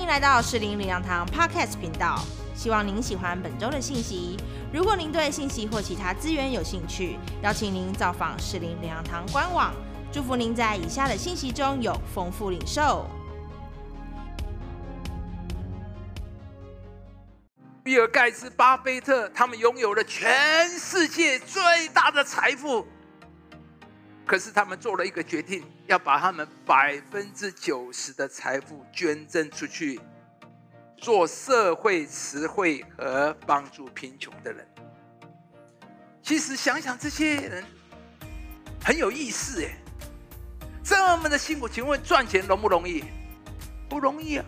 欢迎来到适龄领养堂 Podcast 频道，希望您喜欢本周的信息。如果您对信息或其他资源有兴趣，邀请您造访适龄领养堂官网。祝福您在以下的信息中有丰富领受。比尔盖茨、巴菲特，他们拥有了全世界最大的财富。可是他们做了一个决定，要把他们百分之九十的财富捐赠出去，做社会慈惠和帮助贫穷的人。其实想想，这些人很有意思耶，这么的辛苦，请问赚钱容不容易？不容易啊！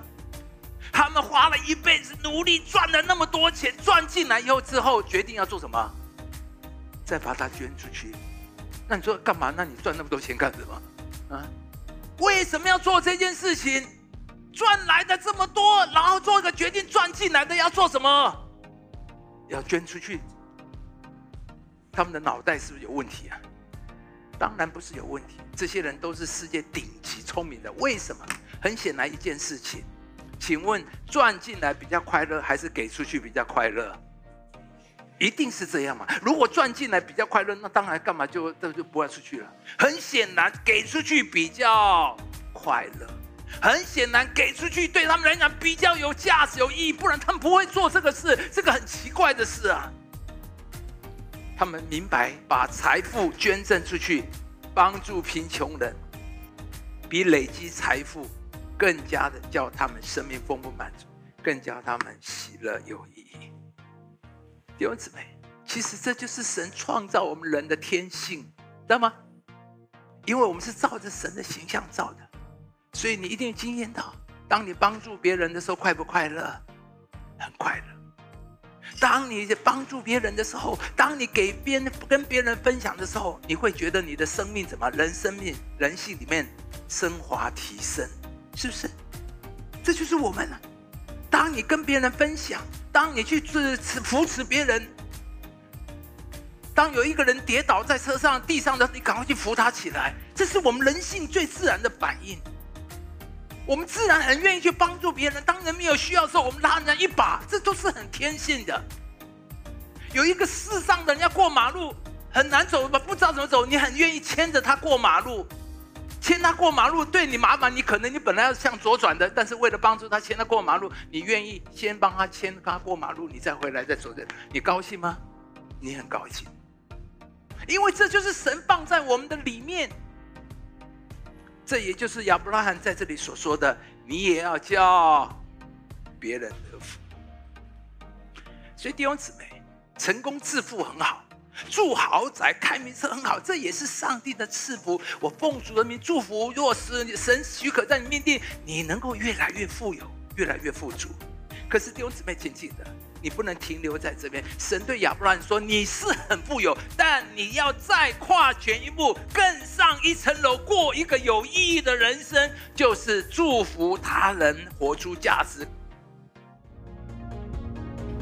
他们花了一辈子努力，赚了那么多钱，赚进来以后之后，决定要做什么？再把它捐出去。那你说干嘛？那你赚那么多钱干什么？啊？为什么要做这件事情？赚来的这么多，然后做一个决定，赚进来的要做什么？要捐出去。他们的脑袋是不是有问题啊？当然不是有问题。这些人都是世界顶级聪明的。为什么？很显然一件事情，请问赚进来比较快乐，还是给出去比较快乐？一定是这样嘛？如果赚进来比较快乐，那当然干嘛就就就不要出去了。很显然，给出去比较快乐。很显然，给出去对他们来讲比较有价值、有意义，不然他们不会做这个事。这个很奇怪的事啊。他们明白，把财富捐赠出去，帮助贫穷人，比累积财富更加的叫他们生命丰富满足，更加他们喜乐有意义。弟兄姊妹，其实这就是神创造我们人的天性，知道吗？因为我们是照着神的形象造的，所以你一定经验到，当你帮助别人的时候，快不快乐？很快乐。当你帮助别人的时候，当你给别人跟别人分享的时候，你会觉得你的生命怎么？人生命、人性里面升华提升，是不是？这就是我们了。当你跟别人分享。当你去支持扶持别人，当有一个人跌倒在车上地上的，你赶快去扶他起来，这是我们人性最自然的反应。我们自然很愿意去帮助别人。当人没有需要的时候，我们拉人家一把，这都是很天性的。有一个世上的人要过马路很难走，不知道怎么走，你很愿意牵着他过马路。牵他过马路对你麻烦，你可能你本来要向左转的，但是为了帮助他牵他过马路，你愿意先帮他牵他过马路，你再回来再左转，你高兴吗？你很高兴，因为这就是神放在我们的里面。这也就是亚伯拉罕在这里所说的，你也要叫别人得福。所以弟兄姊妹，成功致富很好。住豪宅、开名车很好，这也是上帝的赐福。我奉主人民祝福，若是神许可在你面前，你能够越来越富有，越来越富足。可是弟兄姊妹，请记得，你不能停留在这边。神对亚伯拉罕说：“你是很富有，但你要再跨前一步，更上一层楼，过一个有意义的人生，就是祝福他人，活出价值。”